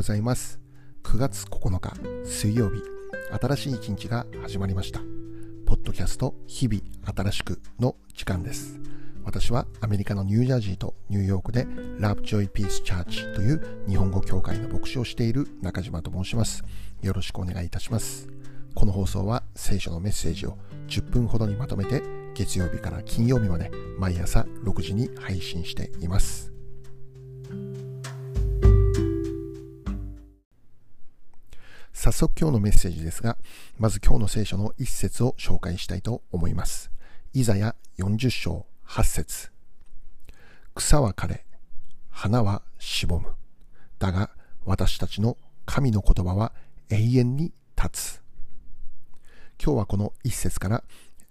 ございます。9月9日水曜日新しい一日が始まりました。ポッドキャスト日々新しくの時間です。私はアメリカのニュージャージーとニューヨークでラブジョイピースチャーチという日本語協会の牧師をしている中島と申します。よろしくお願いいたします。この放送は聖書のメッセージを10分ほどにまとめて月曜日から金曜日まで毎朝6時に配信しています。早速今日のメッセージですが、まず今日の聖書の一節を紹介したいと思います。イザヤ40章8節草は枯れ、花はしぼむ。だが私たちの神の言葉は永遠に立つ。今日はこの一節から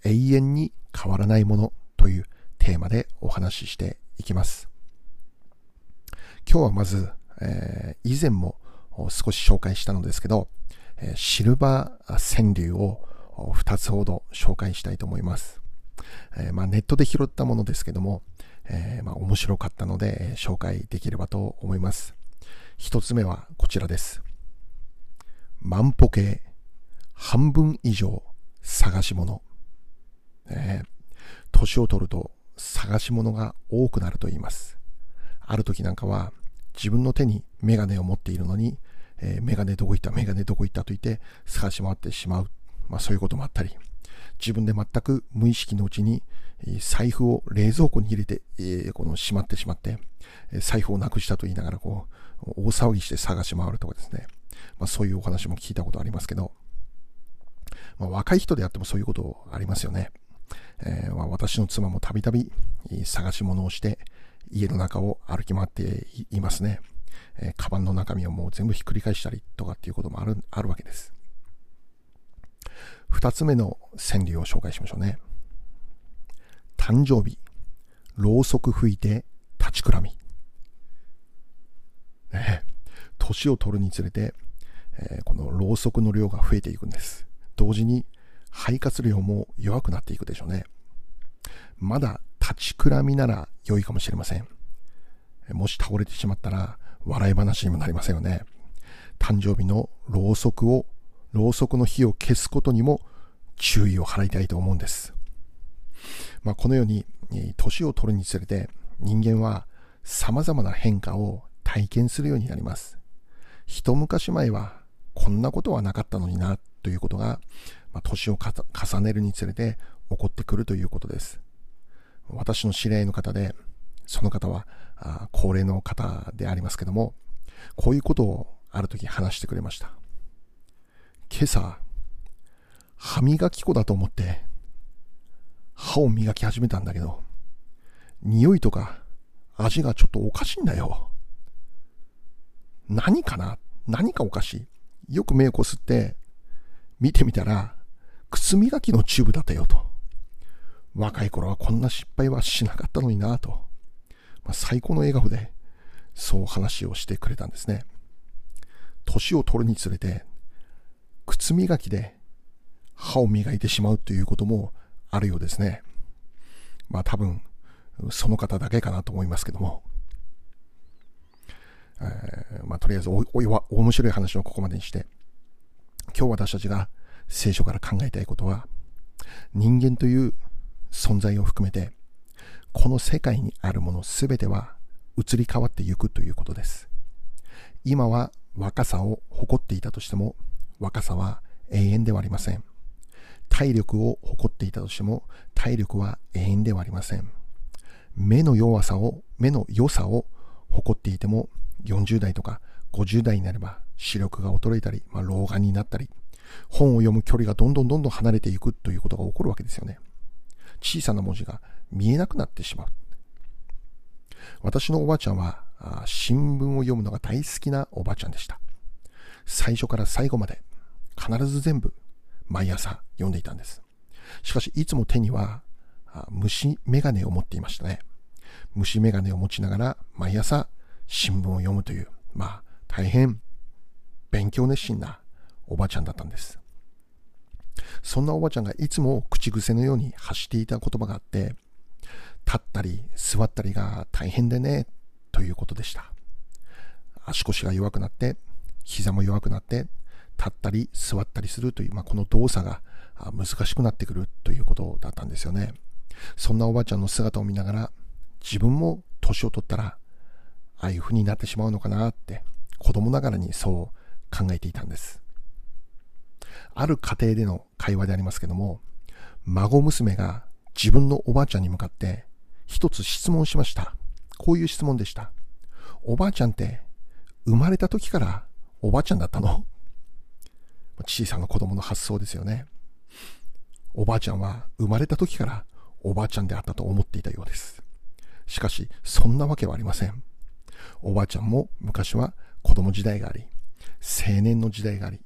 永遠に変わらないものというテーマでお話ししていきます。今日はまず、えー、以前も少し紹介したのですけど、シルバー川柳を2つほど紹介したいと思います。まあ、ネットで拾ったものですけども、え、まあ、面白かったので紹介できればと思います。一つ目はこちらです。万歩計、半分以上探し物。え、年を取ると探し物が多くなると言います。ある時なんかは自分の手にメガネを持っているのにえー、メガネどこ行ったメガネどこ行ったと言って探し回ってしまう。まあそういうこともあったり、自分で全く無意識のうちに財布を冷蔵庫に入れて、えー、このしまってしまって、財布をなくしたと言いながらこう、大騒ぎして探し回るとかですね。まあそういうお話も聞いたことありますけど、まあ、若い人であってもそういうことありますよね。えー、まあ、私の妻もたびたび探し物をして家の中を歩き回っていますね。えー、カバンの中身をもう全部ひっくり返したりとかっていうこともある、あるわけです。二つ目の川柳を紹介しましょうね。誕生日、ろうそく吹いて立ちくらみ。ね、年を取るにつれて、えー、このろうそくの量が増えていくんです。同時に肺活量も弱くなっていくでしょうね。まだ立ちくらみなら良いかもしれません。もし倒れてしまったら、笑い話にもなりませんよね。誕生日のろうそくを、ろうそくの火を消すことにも注意を払いたいと思うんです。まあ、このように、年を取るにつれて人間は様々な変化を体験するようになります。一昔前はこんなことはなかったのになということが、まあ、年を重ねるにつれて起こってくるということです。私の知り合いの方で、その方はあ高齢の方でありますけども、こういうことをある時話してくれました。今朝、歯磨き粉だと思って歯を磨き始めたんだけど、匂いとか味がちょっとおかしいんだよ。何かな？何かおかしい？よく目をこすって見てみたら靴磨きのチューブだったよと。若い頃はこんな失敗はしなかったのになと。最高の笑顔で、そう話をしてくれたんですね。年を取るにつれて、靴磨きで歯を磨いてしまうということもあるようですね。まあ多分、その方だけかなと思いますけども。えー、まあとりあえずおおお面白い話をここまでにして、今日私たちが聖書から考えたいことは、人間という存在を含めて、この世界にあるものすべては移り変わっていくということです。今は若さを誇っていたとしても、若さは永遠ではありません。体力を誇っていたとしても、体力は永遠ではありません。目の弱さを、目の良さを誇っていても、40代とか50代になれば視力が衰えたり、まあ、老眼になったり、本を読む距離がどんどんどんどん離れていくということが起こるわけですよね。小さな文字が見えなくなってしまう。私のおばあちゃんは新聞を読むのが大好きなおばあちゃんでした。最初から最後まで必ず全部毎朝読んでいたんです。しかしいつも手には虫眼鏡を持っていましたね。虫眼鏡を持ちながら毎朝新聞を読むという、まあ大変勉強熱心なおばあちゃんだったんです。そんなおばちゃんがいつも口癖のように発していた言葉があって、立ったり座ったりが大変でね、ということでした。足腰が弱くなって膝も弱くなって立ったり座ったりするという、まあ、この動作が難しくなってくるということだったんですよね。そんなおばあちゃんの姿を見ながら自分も年を取ったらああいう風になってしまうのかなって子供ながらにそう考えていたんです。ある家庭での会話でありますけども、孫娘が自分のおばあちゃんに向かって一つ質問しました。こういう質問でした。おばあちゃんって生まれた時からおばあちゃんだったの？小さな子供の発想ですよね。おばあちゃんは生まれた時からおばあちゃんであったと思っていたようです。しかし、そんなわけはありません。おばあちゃんも昔は子供時代があり、青年の時代があり、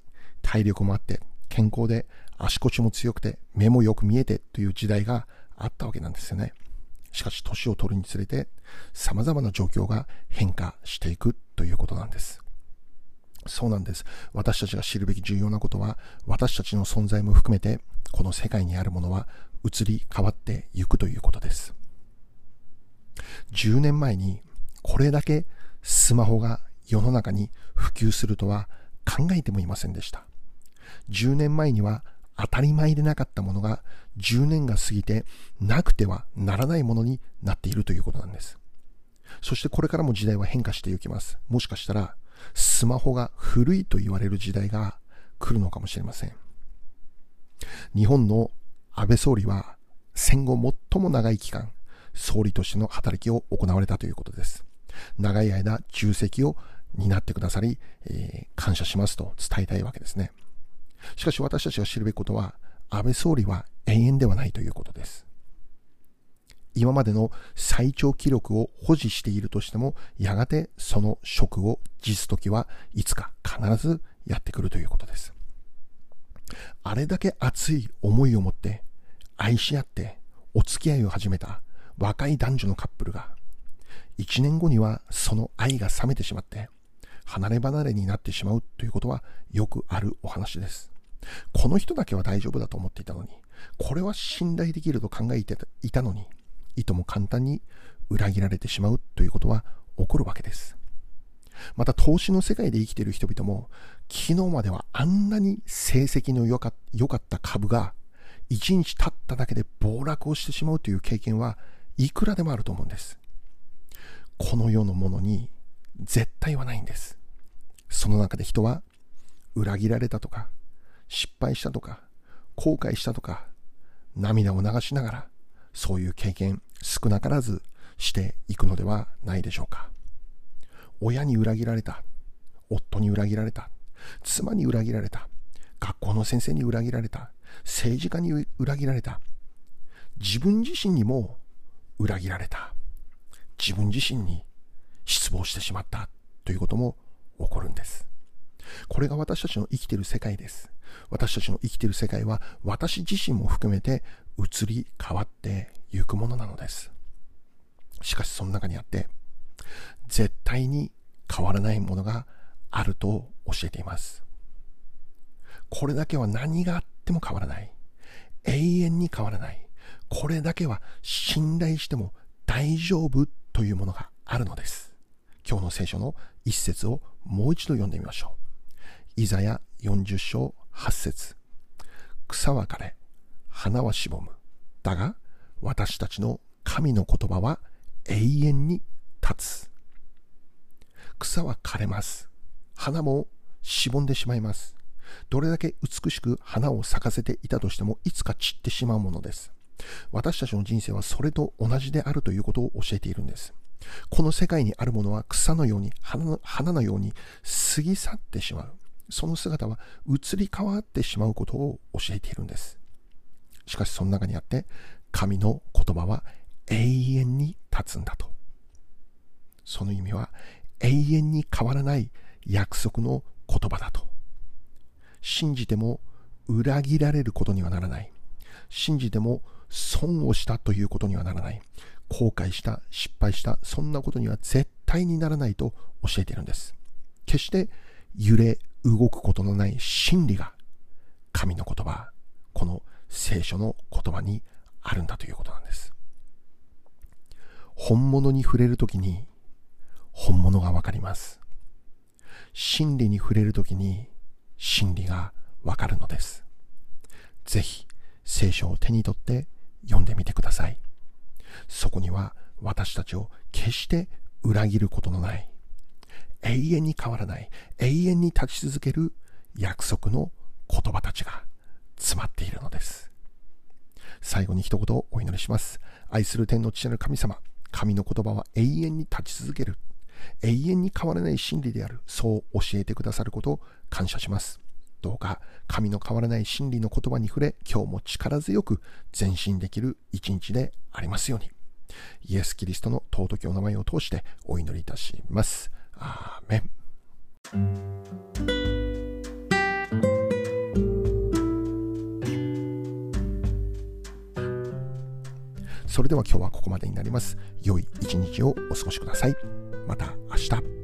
体力もあって、健康で足腰も強くて目もよく見えてという時代があったわけなんですよね。しかし年を取るにつれて様々な状況が変化していくということなんです。そうなんです。私たちが知るべき重要なことは私たちの存在も含めてこの世界にあるものは移り変わっていくということです。10年前にこれだけスマホが世の中に普及するとは考えてもいませんでした。10年前には当たり前でなかったものが10年が過ぎてなくてはならないものになっているということなんです。そしてこれからも時代は変化していきます。もしかしたらスマホが古いと言われる時代が来るのかもしれません。日本の安倍総理は戦後最も長い期間、総理としての働きを行われたということです。長い間、重責を担ってくださり、えー、感謝しますと伝えたいわけですね。しかし私たちが知るべきことは、安倍総理は永遠ではないということです。今までの最長記録を保持しているとしても、やがてその職を辞す時はいつか必ずやってくるということです。あれだけ熱い思いを持って愛し合ってお付き合いを始めた若い男女のカップルが1年後にはその愛が冷めてしまって離れ離れになってしまうということはよくあるお話です。この人だけは大丈夫だと思っていたのに、これは信頼できると考えていたのに、いとも簡単に裏切られてしまうということは起こるわけです。また投資の世界で生きている人々も、昨日まではあんなに成績の良かった株が、1日経っただけで暴落をしてしまうという経験はいくらでもあると思うんです。この世のものに絶対はないんです。その中で人は裏切られたとか、失敗したとか、後悔したとか、涙を流しながら、そういう経験少なからずしていくのではないでしょうか。親に裏切られた、夫に裏切られた、妻に裏切られた、学校の先生に裏切られた、政治家に裏切られた、自分自身にも裏切られた、自分自身に失望してしまったということも起こるんです。これが私たちの生きている世界です。私たちの生きている世界は私自身も含めて移り変わっていくものなのです。しかしその中にあって絶対に変わらないものがあると教えています。これだけは何があっても変わらない。永遠に変わらない。これだけは信頼しても大丈夫というものがあるのです。今日の聖書の一節をもう一度読んでみましょう。イザヤ40章8節草は枯れ、花はしぼむ。だが、私たちの神の言葉は永遠に立つ。草は枯れます。花もしぼんでしまいます。どれだけ美しく花を咲かせていたとしても、いつか散ってしまうものです。私たちの人生はそれと同じであるということを教えているんです。この世界にあるものは草のように花の花のように過ぎ去ってしまう。その姿は移り変わってしまうことを教えているんです。しかしその中にあって、神の言葉は永遠に立つんだと。その意味は永遠に変わらない約束の言葉だと。信じても裏切られることにはならない。信じても損をしたということにはならない。後悔した、失敗した、そんなことには絶対にならないと教えているんです。決して揺れ動くことのない真理が神の言葉、この聖書の言葉にあるんだということなんです。本物に触れるときに本物がわかります。真理に触れるときに真理がわかるのです。ぜひ聖書を手に取って読んでみてください。そこには私たちを決して裏切ることのない、永遠に変わらない、永遠に立ち続ける約束の言葉たちが詰まっているのです。最後に一言お祈りします。愛する天の父なる神様、神の言葉は永遠に立ち続ける。永遠に変わらない真理である。そう教えてくださることを感謝します。どうか神の変わらない真理の言葉に触れ、今日も力強く前進できる一日でありますように。イエス・キリストの尊きお名前を通してお祈りいたします。それでは今日はここまでになります。良い一日をお過ごしください。また明日。